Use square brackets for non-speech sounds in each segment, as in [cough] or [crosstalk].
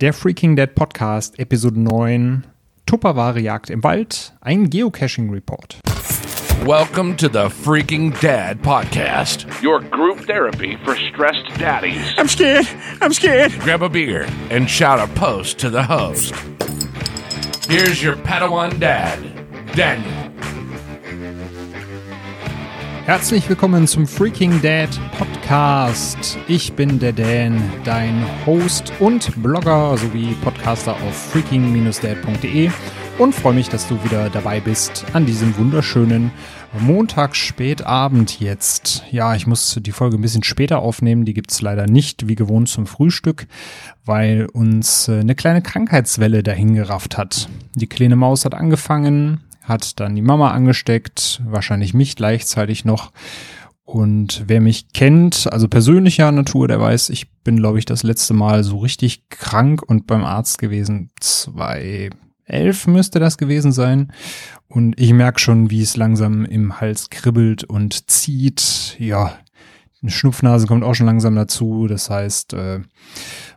Der Freaking Dead Podcast, Episode 9. Tupperware Jagd im Wald, ein Geocaching Report. Welcome to the Freaking Dad Podcast. Your group therapy for stressed daddies. I'm scared. I'm scared. Grab a beer and shout a post to the host. Here's your Padawan dad, Daniel. Herzlich willkommen zum Freaking Dad Podcast. Ich bin der Dan, dein Host und Blogger sowie Podcaster auf freaking-dad.de und freue mich, dass du wieder dabei bist an diesem wunderschönen Montag spätabend jetzt. Ja, ich muss die Folge ein bisschen später aufnehmen. Die gibt's leider nicht wie gewohnt zum Frühstück, weil uns äh, eine kleine Krankheitswelle dahin gerafft hat. Die kleine Maus hat angefangen, hat dann die Mama angesteckt, wahrscheinlich mich gleichzeitig noch. Und wer mich kennt, also persönlicher Natur, der weiß, ich bin, glaube ich, das letzte Mal so richtig krank und beim Arzt gewesen. Zwei elf müsste das gewesen sein. Und ich merke schon, wie es langsam im Hals kribbelt und zieht. Ja, eine Schnupfnase kommt auch schon langsam dazu. Das heißt, äh,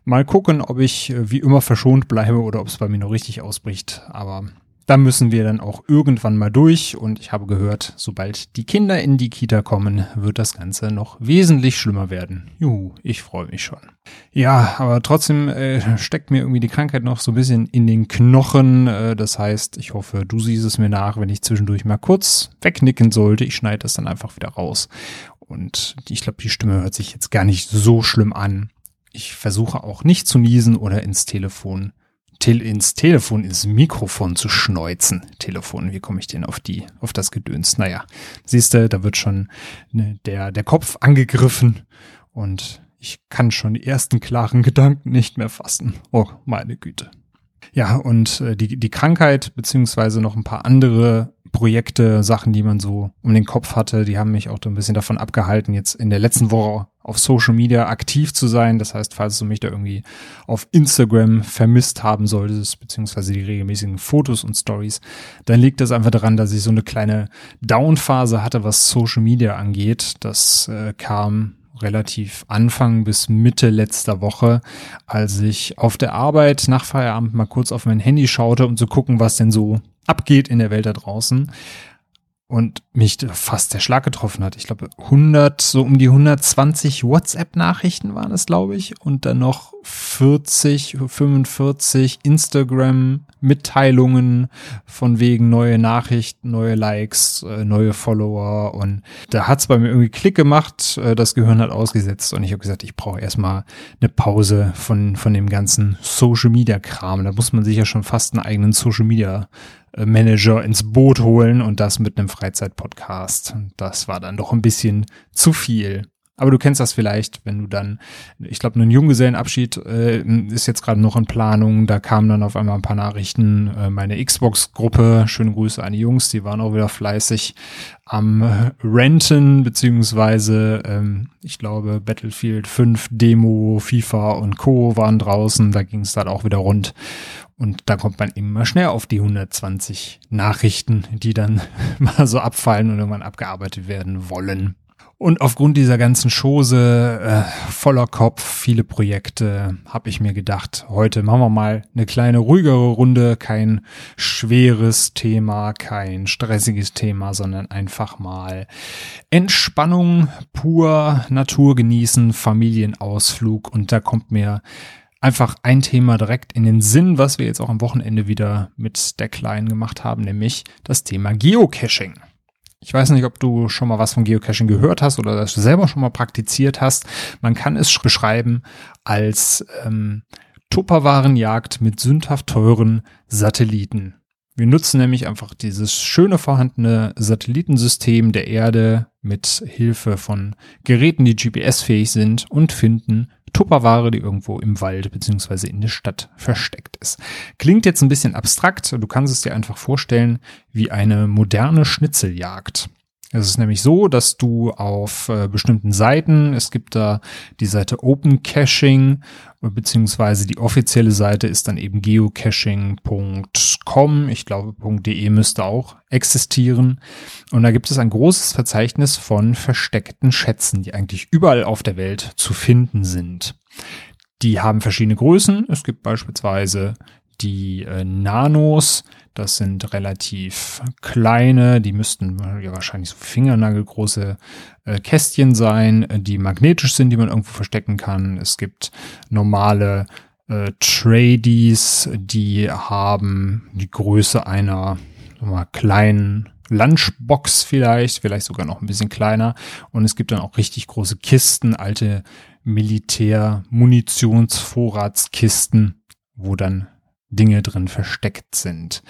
mal gucken, ob ich äh, wie immer verschont bleibe oder ob es bei mir noch richtig ausbricht. Aber da müssen wir dann auch irgendwann mal durch und ich habe gehört, sobald die Kinder in die Kita kommen, wird das Ganze noch wesentlich schlimmer werden. Juhu, ich freue mich schon. Ja, aber trotzdem äh, steckt mir irgendwie die Krankheit noch so ein bisschen in den Knochen. Äh, das heißt, ich hoffe, du siehst es mir nach, wenn ich zwischendurch mal kurz wegnicken sollte. Ich schneide das dann einfach wieder raus. Und ich glaube, die Stimme hört sich jetzt gar nicht so schlimm an. Ich versuche auch nicht zu niesen oder ins Telefon Tel ins Telefon, ins Mikrofon zu schneuzen. Telefon, wie komme ich denn auf die, auf das Gedöns? Naja, siehst du, da wird schon ne, der, der Kopf angegriffen und ich kann schon die ersten klaren Gedanken nicht mehr fassen. Oh, meine Güte. Ja, und äh, die, die Krankheit beziehungsweise noch ein paar andere Projekte, Sachen, die man so um den Kopf hatte, die haben mich auch so ein bisschen davon abgehalten, jetzt in der letzten Woche auf Social Media aktiv zu sein. Das heißt, falls du mich da irgendwie auf Instagram vermisst haben solltest, beziehungsweise die regelmäßigen Fotos und Stories, dann liegt das einfach daran, dass ich so eine kleine Downphase hatte, was Social Media angeht. Das äh, kam relativ Anfang bis Mitte letzter Woche, als ich auf der Arbeit nach Feierabend mal kurz auf mein Handy schaute, um zu gucken, was denn so abgeht in der Welt da draußen und mich fast der Schlag getroffen hat. Ich glaube 100, so um die 120 WhatsApp-Nachrichten waren es, glaube ich, und dann noch 40, 45 Instagram-Mitteilungen von wegen neue Nachrichten, neue Likes, äh, neue Follower und da hat's bei mir irgendwie Klick gemacht, äh, das Gehirn hat ausgesetzt und ich habe gesagt, ich brauche erstmal eine Pause von, von dem ganzen Social-Media-Kram. Da muss man sich ja schon fast einen eigenen Social-Media Manager ins Boot holen und das mit einem Freizeitpodcast. Das war dann doch ein bisschen zu viel. Aber du kennst das vielleicht, wenn du dann, ich glaube, ein Junggesellenabschied äh, ist jetzt gerade noch in Planung. Da kamen dann auf einmal ein paar Nachrichten. Äh, meine Xbox-Gruppe, schöne Grüße an die Jungs, die waren auch wieder fleißig am Renten, beziehungsweise, ähm, ich glaube, Battlefield 5 Demo, FIFA und Co. waren draußen. Da ging es dann auch wieder rund. Und da kommt man immer schnell auf die 120 Nachrichten, die dann [laughs] mal so abfallen und irgendwann abgearbeitet werden wollen. Und aufgrund dieser ganzen Chose, äh, voller Kopf, viele Projekte, habe ich mir gedacht, heute machen wir mal eine kleine ruhigere Runde, kein schweres Thema, kein stressiges Thema, sondern einfach mal Entspannung, pur Natur genießen, Familienausflug. Und da kommt mir einfach ein Thema direkt in den Sinn, was wir jetzt auch am Wochenende wieder mit der Kleinen gemacht haben, nämlich das Thema Geocaching. Ich weiß nicht, ob du schon mal was von Geocaching gehört hast oder das du selber schon mal praktiziert hast. Man kann es beschreiben als ähm, Tupperwarenjagd mit sündhaft teuren Satelliten. Wir nutzen nämlich einfach dieses schöne vorhandene Satellitensystem der Erde mit Hilfe von Geräten, die GPS-fähig sind und finden Tupperware, die irgendwo im Wald beziehungsweise in der Stadt versteckt ist. Klingt jetzt ein bisschen abstrakt, du kannst es dir einfach vorstellen wie eine moderne Schnitzeljagd. Es ist nämlich so, dass du auf äh, bestimmten Seiten, es gibt da die Seite Open Caching, beziehungsweise die offizielle Seite ist dann eben geocaching.com. Ich glaube, .de müsste auch existieren. Und da gibt es ein großes Verzeichnis von versteckten Schätzen, die eigentlich überall auf der Welt zu finden sind. Die haben verschiedene Größen. Es gibt beispielsweise die äh, Nanos, das sind relativ kleine, die müssten ja wahrscheinlich so fingernagelgroße äh, Kästchen sein, die magnetisch sind, die man irgendwo verstecken kann. Es gibt normale äh, Tradies, die haben die Größe einer mal, kleinen Lunchbox vielleicht, vielleicht sogar noch ein bisschen kleiner. Und es gibt dann auch richtig große Kisten, alte Militär-Munitionsvorratskisten, wo dann Dinge drin versteckt sind.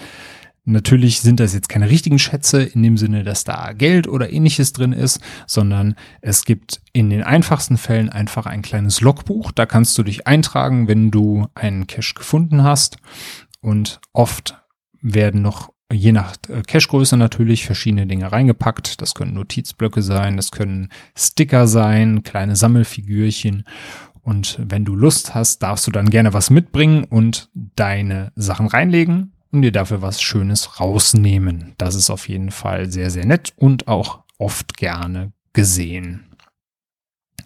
Natürlich sind das jetzt keine richtigen Schätze in dem Sinne, dass da Geld oder ähnliches drin ist, sondern es gibt in den einfachsten Fällen einfach ein kleines Logbuch. Da kannst du dich eintragen, wenn du einen Cache gefunden hast. Und oft werden noch je nach äh, Cache-Größe natürlich verschiedene Dinge reingepackt. Das können Notizblöcke sein, das können Sticker sein, kleine Sammelfigürchen. Und wenn du Lust hast, darfst du dann gerne was mitbringen und deine Sachen reinlegen und dir dafür was Schönes rausnehmen. Das ist auf jeden Fall sehr, sehr nett und auch oft gerne gesehen.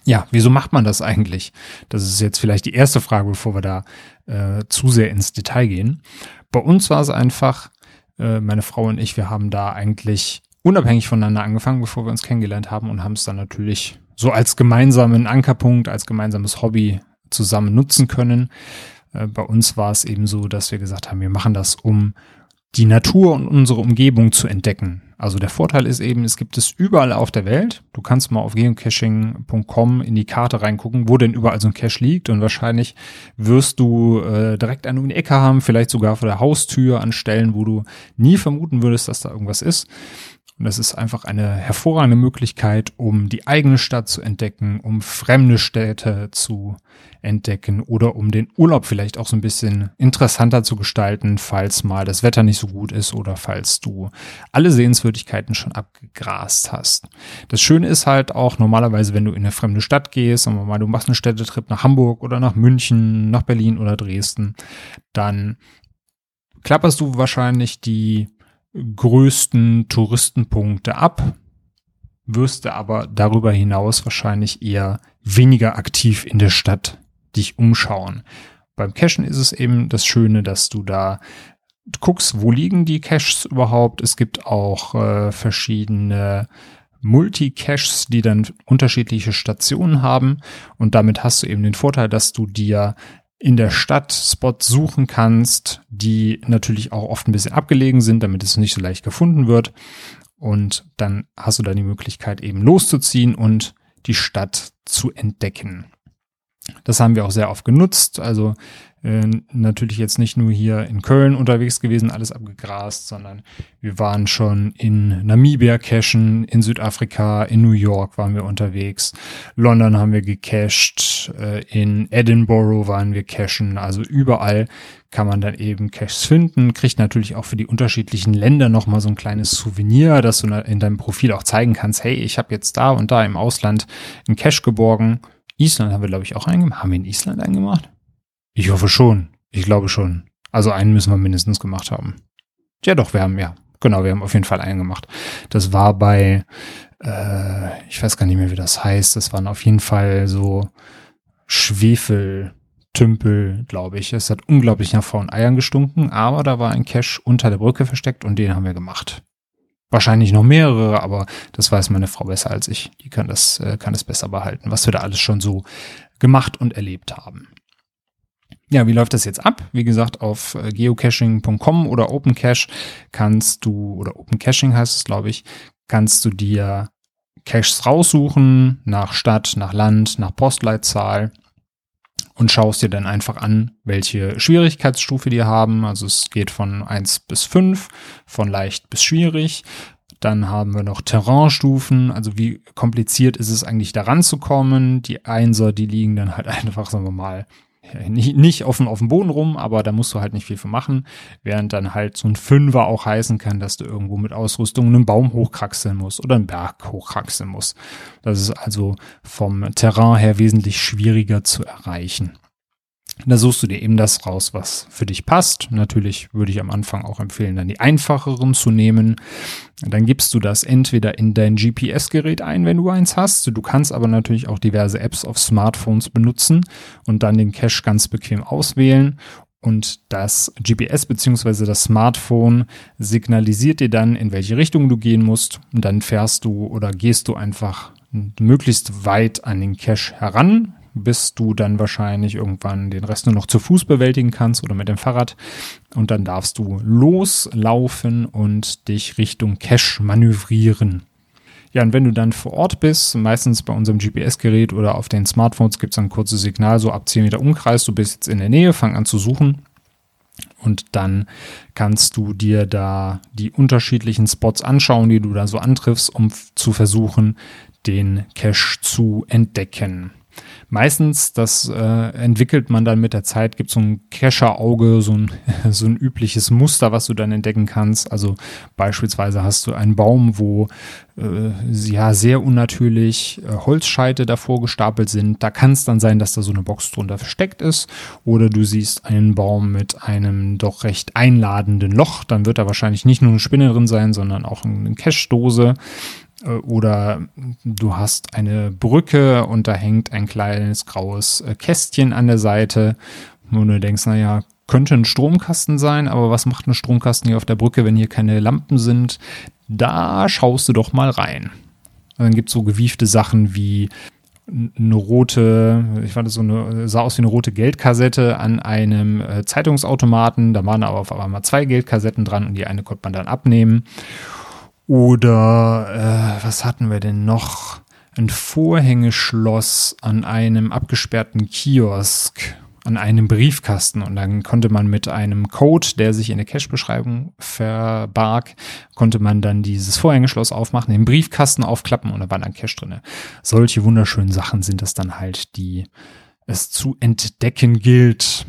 Ja, wieso macht man das eigentlich? Das ist jetzt vielleicht die erste Frage, bevor wir da äh, zu sehr ins Detail gehen. Bei uns war es einfach, äh, meine Frau und ich, wir haben da eigentlich unabhängig voneinander angefangen, bevor wir uns kennengelernt haben und haben es dann natürlich so als gemeinsamen Ankerpunkt, als gemeinsames Hobby zusammen nutzen können. Äh, bei uns war es eben so, dass wir gesagt haben, wir machen das, um die Natur und unsere Umgebung zu entdecken. Also der Vorteil ist eben, es gibt es überall auf der Welt. Du kannst mal auf geocaching.com in die Karte reingucken, wo denn überall so ein Cache liegt und wahrscheinlich wirst du äh, direkt eine die Ecke haben, vielleicht sogar vor der Haustür an Stellen, wo du nie vermuten würdest, dass da irgendwas ist. Und das ist einfach eine hervorragende Möglichkeit, um die eigene Stadt zu entdecken, um fremde Städte zu entdecken oder um den Urlaub vielleicht auch so ein bisschen interessanter zu gestalten, falls mal das Wetter nicht so gut ist oder falls du alle Sehenswürdigkeiten schon abgegrast hast. Das Schöne ist halt auch normalerweise, wenn du in eine fremde Stadt gehst, sagen wir mal, du machst einen Städtetrip nach Hamburg oder nach München, nach Berlin oder Dresden, dann klapperst du wahrscheinlich die größten Touristenpunkte ab, wirst du aber darüber hinaus wahrscheinlich eher weniger aktiv in der Stadt dich umschauen. Beim Cachen ist es eben das Schöne, dass du da guckst, wo liegen die Caches überhaupt. Es gibt auch äh, verschiedene Multi-Caches, die dann unterschiedliche Stationen haben. Und damit hast du eben den Vorteil, dass du dir in der Stadt Spots suchen kannst, die natürlich auch oft ein bisschen abgelegen sind, damit es nicht so leicht gefunden wird. Und dann hast du dann die Möglichkeit eben loszuziehen und die Stadt zu entdecken. Das haben wir auch sehr oft genutzt. Also äh, natürlich jetzt nicht nur hier in Köln unterwegs gewesen, alles abgegrast, sondern wir waren schon in Namibia cachen, in Südafrika, in New York waren wir unterwegs, London haben wir gecached, äh, in Edinburgh waren wir cachen, also überall kann man dann eben Caches finden, kriegt natürlich auch für die unterschiedlichen Länder nochmal so ein kleines Souvenir, dass du in deinem Profil auch zeigen kannst, hey, ich habe jetzt da und da im Ausland einen Cache geborgen. Island haben wir, glaube ich, auch eingemacht. Haben wir in Island eingemacht? Ich hoffe schon. Ich glaube schon. Also einen müssen wir mindestens gemacht haben. Ja, doch, wir haben, ja. Genau, wir haben auf jeden Fall einen gemacht. Das war bei, äh, ich weiß gar nicht mehr, wie das heißt. Das waren auf jeden Fall so Schwefeltümpel, glaube ich. Es hat unglaublich nach V Eiern gestunken, aber da war ein Cache unter der Brücke versteckt und den haben wir gemacht. Wahrscheinlich noch mehrere, aber das weiß meine Frau besser als ich. Die kann das, äh, kann es besser behalten, was wir da alles schon so gemacht und erlebt haben. Ja, wie läuft das jetzt ab? Wie gesagt, auf äh, geocaching.com oder OpenCache kannst du, oder OpenCaching heißt es, glaube ich, kannst du dir Caches raussuchen nach Stadt, nach Land, nach Postleitzahl und schaust dir dann einfach an, welche Schwierigkeitsstufe die haben. Also es geht von eins bis fünf, von leicht bis schwierig. Dann haben wir noch Terrainstufen, also wie kompliziert ist es eigentlich daran zu kommen. Die Einser, die liegen dann halt [laughs] einfach, sagen wir mal, nicht, nicht auf, auf dem Boden rum, aber da musst du halt nicht viel für machen. Während dann halt so ein Fünfer auch heißen kann, dass du irgendwo mit Ausrüstung einen Baum hochkraxeln musst oder einen Berg hochkraxeln musst. Das ist also vom Terrain her wesentlich schwieriger zu erreichen. Da suchst du dir eben das raus, was für dich passt. Natürlich würde ich am Anfang auch empfehlen, dann die einfacheren zu nehmen. Dann gibst du das entweder in dein GPS-Gerät ein, wenn du eins hast. Du kannst aber natürlich auch diverse Apps auf Smartphones benutzen und dann den Cache ganz bequem auswählen. Und das GPS bzw. das Smartphone signalisiert dir dann, in welche Richtung du gehen musst. Und dann fährst du oder gehst du einfach möglichst weit an den Cache heran, bis du dann wahrscheinlich irgendwann den Rest nur noch zu Fuß bewältigen kannst oder mit dem Fahrrad. Und dann darfst du loslaufen und dich Richtung Cache manövrieren. Ja, und wenn du dann vor Ort bist, meistens bei unserem GPS-Gerät oder auf den Smartphones gibt es ein kurzes Signal, so ab 10 Meter Umkreis, du bist jetzt in der Nähe, fang an zu suchen. Und dann kannst du dir da die unterschiedlichen Spots anschauen, die du da so antriffst, um zu versuchen, den Cache zu entdecken. Meistens, das äh, entwickelt man dann mit der Zeit, gibt so ein Kescher-Auge, so ein, [laughs] so ein übliches Muster, was du dann entdecken kannst. Also beispielsweise hast du einen Baum, wo äh, ja sehr unnatürlich äh, Holzscheite davor gestapelt sind. Da kann es dann sein, dass da so eine Box drunter versteckt ist. Oder du siehst einen Baum mit einem doch recht einladenden Loch. Dann wird da wahrscheinlich nicht nur eine Spinne drin sein, sondern auch eine Cache-Dose. Äh, oder du hast eine Brücke und da hängt ein kleines graues äh, Kästchen an der Seite, wo du denkst, naja, könnte ein Stromkasten sein, aber was macht ein Stromkasten hier auf der Brücke, wenn hier keine Lampen sind? Da schaust du doch mal rein. Dann gibt es so gewiefte Sachen wie eine rote, ich fand das so eine, sah aus wie eine rote Geldkassette an einem äh, Zeitungsautomaten. Da waren aber auf einmal zwei Geldkassetten dran und die eine konnte man dann abnehmen. Oder äh, was hatten wir denn noch? Ein Vorhängeschloss an einem abgesperrten Kiosk, an einem Briefkasten. Und dann konnte man mit einem Code, der sich in der Cache-Beschreibung verbarg, konnte man dann dieses Vorhängeschloss aufmachen, den Briefkasten aufklappen und da war dann Cache drinne. Solche wunderschönen Sachen sind es dann halt, die es zu entdecken gilt.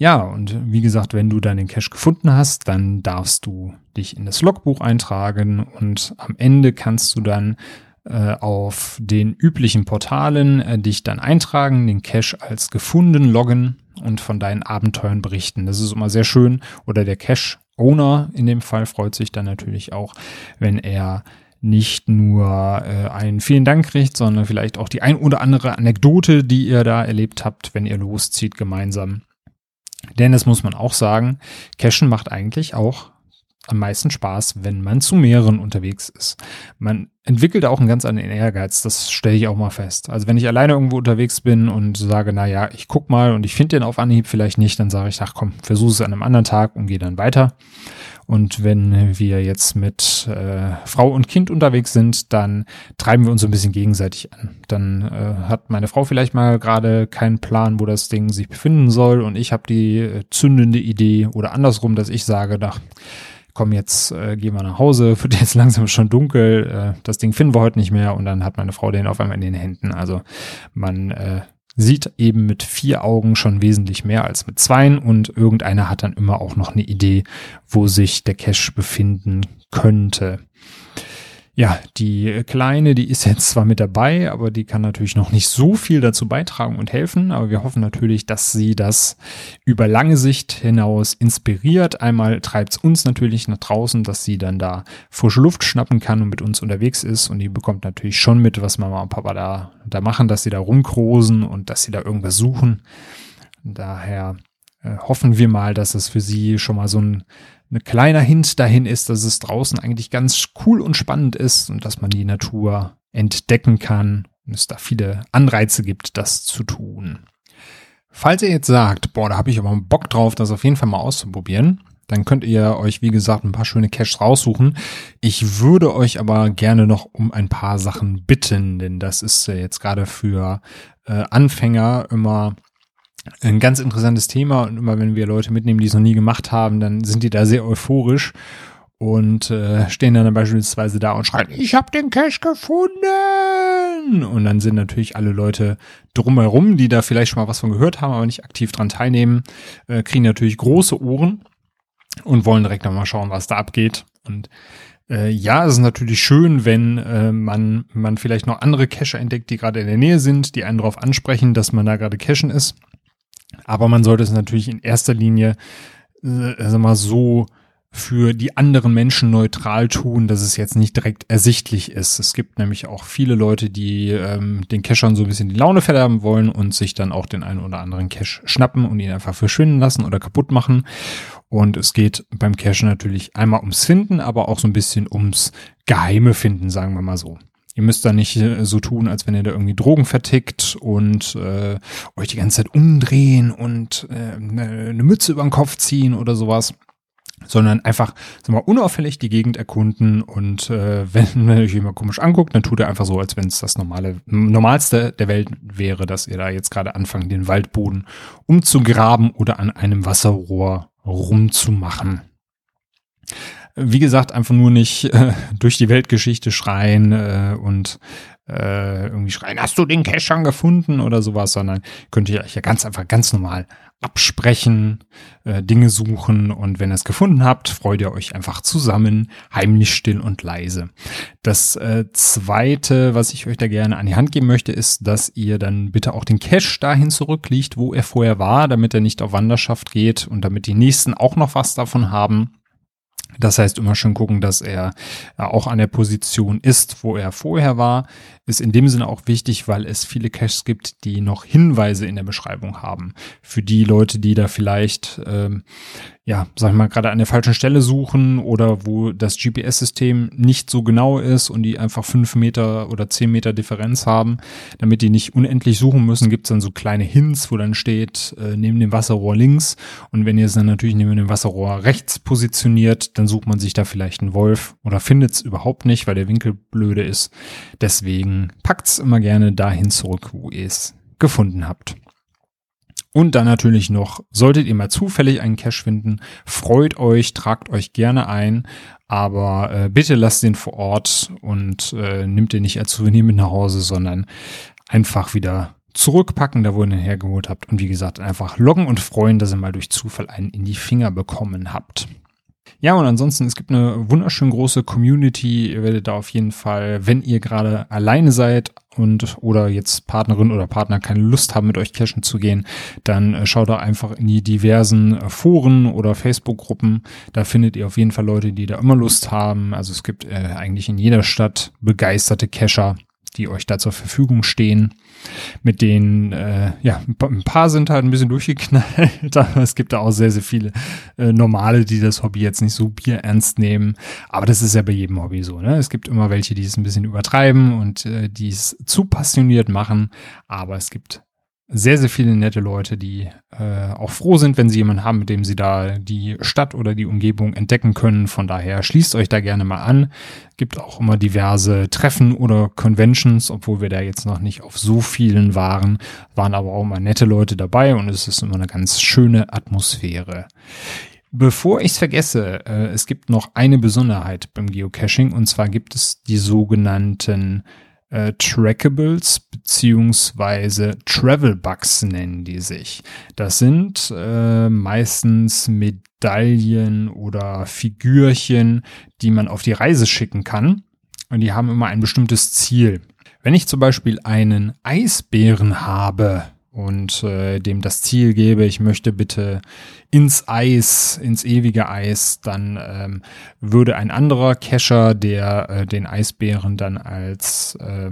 Ja, und wie gesagt, wenn du dann den Cache gefunden hast, dann darfst du dich in das Logbuch eintragen und am Ende kannst du dann äh, auf den üblichen Portalen äh, dich dann eintragen, den Cache als gefunden loggen und von deinen Abenteuern berichten. Das ist immer sehr schön. Oder der Cache-Owner in dem Fall freut sich dann natürlich auch, wenn er nicht nur äh, einen vielen Dank kriegt, sondern vielleicht auch die ein oder andere Anekdote, die ihr da erlebt habt, wenn ihr loszieht gemeinsam. Denn das muss man auch sagen, Cashen macht eigentlich auch am meisten Spaß, wenn man zu mehreren unterwegs ist. Man entwickelt auch einen ganz anderen Ehrgeiz, das stelle ich auch mal fest. Also wenn ich alleine irgendwo unterwegs bin und sage, na ja, ich guck mal und ich finde den auf Anhieb vielleicht nicht, dann sage ich, ach komm, versuche es an einem anderen Tag und gehe dann weiter. Und wenn wir jetzt mit äh, Frau und Kind unterwegs sind, dann treiben wir uns so ein bisschen gegenseitig an. Dann äh, hat meine Frau vielleicht mal gerade keinen Plan, wo das Ding sich befinden soll und ich habe die äh, zündende Idee oder andersrum, dass ich sage, ach, komm, jetzt äh, gehen wir nach Hause, [laughs] wird jetzt langsam schon dunkel, äh, das Ding finden wir heute nicht mehr und dann hat meine Frau den auf einmal in den Händen. Also man äh, sieht eben mit vier Augen schon wesentlich mehr als mit zweien und irgendeiner hat dann immer auch noch eine Idee, wo sich der Cache befinden könnte. Ja, die Kleine, die ist jetzt zwar mit dabei, aber die kann natürlich noch nicht so viel dazu beitragen und helfen. Aber wir hoffen natürlich, dass sie das über lange Sicht hinaus inspiriert. Einmal treibt es uns natürlich nach draußen, dass sie dann da frische Luft schnappen kann und mit uns unterwegs ist. Und die bekommt natürlich schon mit, was Mama und Papa da, da machen, dass sie da rumkrosen und dass sie da irgendwas suchen. Daher äh, hoffen wir mal, dass es für sie schon mal so ein ein kleiner Hint dahin ist, dass es draußen eigentlich ganz cool und spannend ist und dass man die Natur entdecken kann und es da viele Anreize gibt, das zu tun. Falls ihr jetzt sagt, boah, da habe ich aber Bock drauf, das auf jeden Fall mal auszuprobieren, dann könnt ihr euch, wie gesagt, ein paar schöne Caches raussuchen. Ich würde euch aber gerne noch um ein paar Sachen bitten, denn das ist jetzt gerade für äh, Anfänger immer ein ganz interessantes Thema und immer wenn wir Leute mitnehmen, die es noch nie gemacht haben, dann sind die da sehr euphorisch und äh, stehen dann beispielsweise da und schreien, ich habe den Cash gefunden! Und dann sind natürlich alle Leute drumherum, die da vielleicht schon mal was von gehört haben, aber nicht aktiv dran teilnehmen, äh, kriegen natürlich große Ohren und wollen direkt nochmal schauen, was da abgeht. Und Äh, ja, es ist natürlich schön, wenn äh, man, man vielleicht noch andere Cacher entdeckt, die gerade in der Nähe sind, die einen darauf ansprechen, dass man da gerade cachen ist. Aber man sollte es natürlich in erster Linie, äh, mal, so für die anderen Menschen neutral tun, dass es jetzt nicht direkt ersichtlich ist. Es gibt nämlich auch viele Leute, die ähm, den Cachern so ein bisschen die Laune verderben wollen und sich dann auch den einen oder anderen Cache schnappen und ihn einfach verschwinden lassen oder kaputt machen. Und es geht beim Cache natürlich einmal ums Finden, aber auch so ein bisschen ums geheime Finden, sagen wir mal so. Ihr müsst da nicht äh, so tun, als wenn ihr da irgendwie Drogen vertickt und äh, euch die ganze Zeit umdrehen und äh, eine, eine Mütze über den Kopf ziehen oder sowas sondern einfach sag mal, unauffällig die Gegend erkunden und äh, [laughs] wenn, euch jemand komisch anguckt, dann tut er einfach so, als wenn es das normale, normalste der Welt wäre, dass ihr da jetzt gerade anfangt, den Waldboden umzugraben oder an einem Wasserrohr rumzumachen wie gesagt, einfach nur nicht äh, durch die Weltgeschichte schreien äh, und äh, irgendwie schreien, hast du den Cash schon gefunden oder sowas, sondern könnt ihr euch ja ganz einfach ganz normal absprechen, äh, Dinge suchen und wenn ihr es gefunden habt, freut ihr euch einfach zusammen, heimlich still und leise. Das äh, zweite, was ich euch da gerne an die Hand geben möchte, ist, dass ihr dann bitte auch den Cache dahin zurückliegt, wo er vorher war, damit er nicht auf Wanderschaft geht und damit die nächsten auch noch was davon haben. Das heißt, immer schön gucken, dass er auch an der Position ist, wo er vorher war. Ist in dem Sinne auch wichtig, weil es viele Caches gibt, die noch Hinweise in der Beschreibung haben. Für die Leute, die da vielleicht ähm, ja, sag ich mal, gerade an der falschen Stelle suchen oder wo das GPS-System nicht so genau ist und die einfach fünf Meter oder zehn Meter Differenz haben, damit die nicht unendlich suchen müssen, gibt's dann so kleine Hints, wo dann steht, äh, neben dem Wasserrohr links. Und wenn ihr es dann natürlich neben dem Wasserrohr rechts positioniert, dann sucht man sich da vielleicht einen Wolf oder findet's überhaupt nicht, weil der Winkel blöde ist. Deswegen packt's immer gerne dahin zurück, wo ihr es gefunden habt. Und dann natürlich noch, solltet ihr mal zufällig einen Cache finden, freut euch, tragt euch gerne ein, aber äh, bitte lasst den vor Ort und äh, nimmt den nicht als Souvenir mit nach Hause, sondern einfach wieder zurückpacken, da wo ihr ihn hergeholt habt. Und wie gesagt, einfach loggen und freuen, dass ihr mal durch Zufall einen in die Finger bekommen habt. Ja, und ansonsten, es gibt eine wunderschön große Community. Ihr werdet da auf jeden Fall, wenn ihr gerade alleine seid und oder jetzt Partnerin oder Partner keine Lust haben, mit euch cashen zu gehen, dann äh, schaut da einfach in die diversen äh, Foren oder Facebook-Gruppen. Da findet ihr auf jeden Fall Leute, die da immer Lust haben. Also es gibt äh, eigentlich in jeder Stadt begeisterte Cacher die euch da zur Verfügung stehen. Mit denen, äh, ja, ein paar sind halt ein bisschen durchgeknallt, [laughs] aber es gibt da auch sehr, sehr viele äh, Normale, die das Hobby jetzt nicht so bierernst nehmen. Aber das ist ja bei jedem Hobby so, ne? Es gibt immer welche, die es ein bisschen übertreiben und äh, die es zu passioniert machen, aber es gibt sehr, sehr viele nette Leute, die äh, auch froh sind, wenn sie jemanden haben, mit dem sie da die Stadt oder die Umgebung entdecken können. Von daher schließt euch da gerne mal an. Gibt auch immer diverse Treffen oder Conventions, obwohl wir da jetzt noch nicht auf so vielen waren, waren aber auch immer nette Leute dabei und es ist immer eine ganz schöne Atmosphäre. Bevor ich es vergesse, äh, es gibt noch eine Besonderheit beim Geocaching und zwar gibt es die sogenannten äh, Trackables beziehungsweise Travel Bugs nennen die sich. Das sind äh, meistens Medaillen oder Figürchen, die man auf die Reise schicken kann. Und die haben immer ein bestimmtes Ziel. Wenn ich zum Beispiel einen Eisbären habe, und äh, dem das Ziel gebe, ich möchte bitte ins Eis, ins ewige Eis, dann ähm, würde ein anderer Cacher, der äh, den Eisbären dann als äh,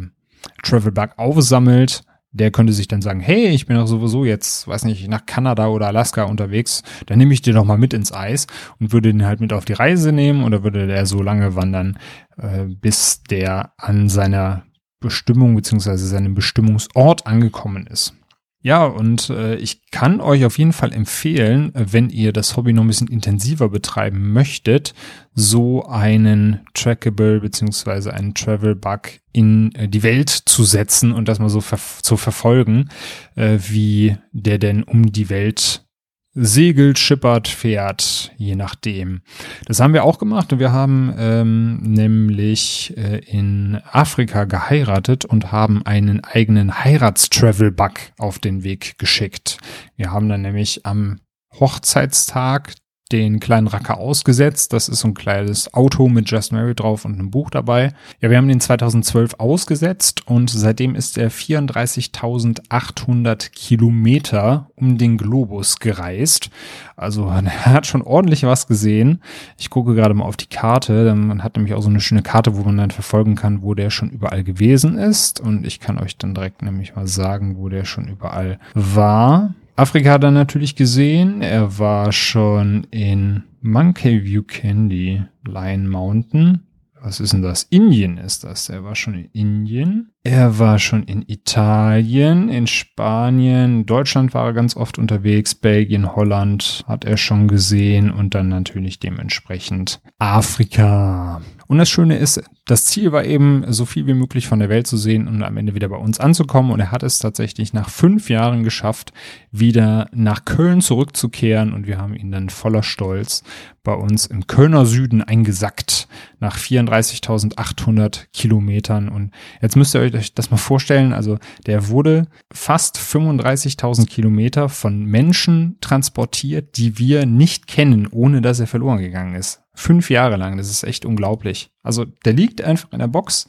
Travel Bug aufsammelt, der könnte sich dann sagen, hey, ich bin doch sowieso jetzt, weiß nicht, nach Kanada oder Alaska unterwegs, dann nehme ich den doch mal mit ins Eis und würde den halt mit auf die Reise nehmen oder würde der so lange wandern, äh, bis der an seiner Bestimmung beziehungsweise seinem Bestimmungsort angekommen ist. Ja, und äh, ich kann euch auf jeden Fall empfehlen, wenn ihr das Hobby noch ein bisschen intensiver betreiben möchtet, so einen Trackable beziehungsweise einen Travel Bug in äh, die Welt zu setzen und das mal so ver zu verfolgen, äh, wie der denn um die Welt segelt, schippert, fährt, je nachdem. Das haben wir auch gemacht und wir haben ähm, nämlich äh, in Afrika geheiratet und haben einen eigenen Heiratstravel-Bug auf den Weg geschickt. Wir haben dann nämlich am Hochzeitstag den kleinen Racker ausgesetzt. Das ist so ein kleines Auto mit Just Mary drauf und einem Buch dabei. Ja, wir haben den 2012 ausgesetzt und seitdem ist er 34.800 Kilometer um den Globus gereist. Also [laughs] er hat schon ordentlich was gesehen. Ich gucke gerade mal auf die Karte. Man hat nämlich auch so eine schöne Karte, wo man dann verfolgen kann, wo der schon überall gewesen ist. Und ich kann euch dann direkt nämlich mal sagen, wo der schon überall war. Afrika hat er natürlich gesehen. Er war schon in Monkey View Candy, Lion Mountain. Was ist denn das? Indien ist das. Er war schon in Indien. Er war schon in Italien, in Spanien, Deutschland war er ganz oft unterwegs, Belgien, Holland hat er schon gesehen und dann natürlich dementsprechend Afrika. Und das Schöne ist, das Ziel war eben, so viel wie möglich von der Welt zu sehen und am Ende wieder bei uns anzukommen. Und er hat es tatsächlich nach fünf Jahren geschafft, wieder nach Köln zurückzukehren. Und wir haben ihn dann voller Stolz bei uns im Kölner Süden eingesackt nach 34.800 Kilometern. Und jetzt müsst ihr euch das mal vorstellen. Also der wurde fast 35.000 Kilometer von Menschen transportiert, die wir nicht kennen, ohne dass er verloren gegangen ist. Fünf Jahre lang, das ist echt unglaublich. Also der liegt einfach in der Box,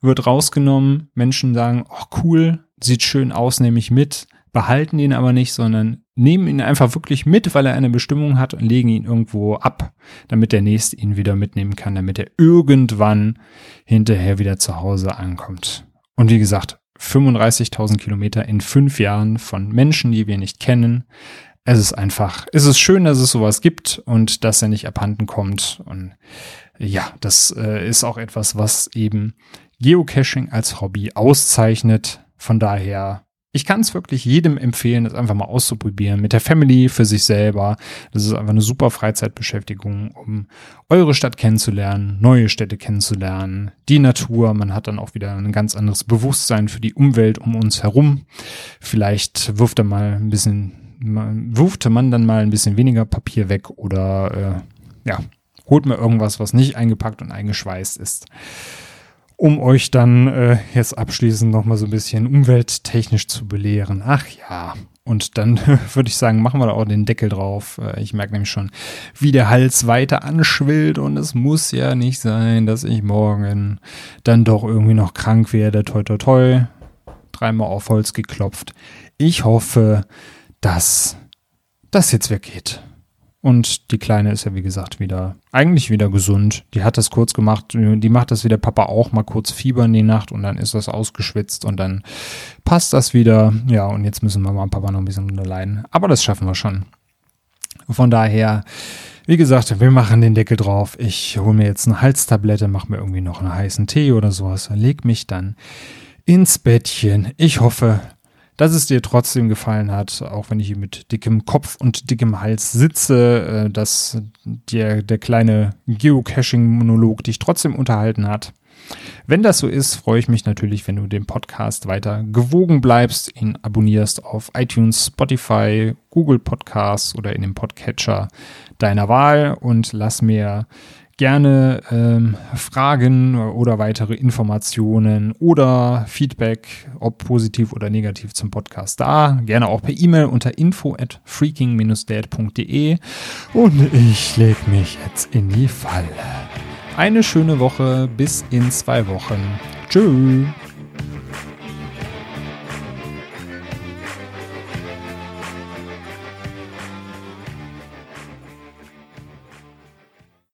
wird rausgenommen, Menschen sagen, oh cool, sieht schön aus, nehme ich mit, behalten ihn aber nicht, sondern nehmen ihn einfach wirklich mit, weil er eine Bestimmung hat und legen ihn irgendwo ab, damit der Nächste ihn wieder mitnehmen kann, damit er irgendwann hinterher wieder zu Hause ankommt. Und wie gesagt, 35.000 Kilometer in fünf Jahren von Menschen, die wir nicht kennen, es ist einfach, es ist schön, dass es sowas gibt und dass er nicht abhanden kommt. Und ja, das äh, ist auch etwas, was eben Geocaching als Hobby auszeichnet. Von daher, ich kann es wirklich jedem empfehlen, das einfach mal auszuprobieren. Mit der Family, für sich selber. Das ist einfach eine super Freizeitbeschäftigung, um eure Stadt kennenzulernen, neue Städte kennenzulernen, die Natur. Man hat dann auch wieder ein ganz anderes Bewusstsein für die Umwelt um uns herum. Vielleicht wirft er mal ein bisschen wurfte man dann mal ein bisschen weniger Papier weg oder äh, ja, holt mir irgendwas, was nicht eingepackt und eingeschweißt ist. Um euch dann äh, jetzt abschließend nochmal so ein bisschen umwelttechnisch zu belehren. Ach ja, und dann [laughs] würde ich sagen, machen wir da auch den Deckel drauf. Äh, ich merke nämlich schon, wie der Hals weiter anschwillt und es muss ja nicht sein, dass ich morgen dann doch irgendwie noch krank werde. Toi, toi, toi. Dreimal auf Holz geklopft. Ich hoffe, dass das jetzt weggeht. Und die Kleine ist ja, wie gesagt, wieder, eigentlich wieder gesund. Die hat das kurz gemacht. Die macht das wie der Papa auch mal kurz Fieber in die Nacht und dann ist das ausgeschwitzt und dann passt das wieder. Ja, und jetzt müssen Mama und Papa noch ein bisschen unterleiden. Aber das schaffen wir schon. Von daher, wie gesagt, wir machen den Deckel drauf. Ich hole mir jetzt eine Halstablette, mache mir irgendwie noch einen heißen Tee oder sowas, leg mich dann ins Bettchen. Ich hoffe, dass es dir trotzdem gefallen hat, auch wenn ich hier mit dickem Kopf und dickem Hals sitze, äh, dass der, der kleine Geocaching-Monolog dich trotzdem unterhalten hat. Wenn das so ist, freue ich mich natürlich, wenn du dem Podcast weiter gewogen bleibst, ihn abonnierst auf iTunes, Spotify, Google Podcasts oder in dem Podcatcher deiner Wahl und lass mir gerne ähm, Fragen oder weitere Informationen oder Feedback, ob positiv oder negativ zum Podcast da. Gerne auch per E-Mail unter info at freaking-dad.de und ich leg mich jetzt in die Falle. Eine schöne Woche, bis in zwei Wochen. Tschüss.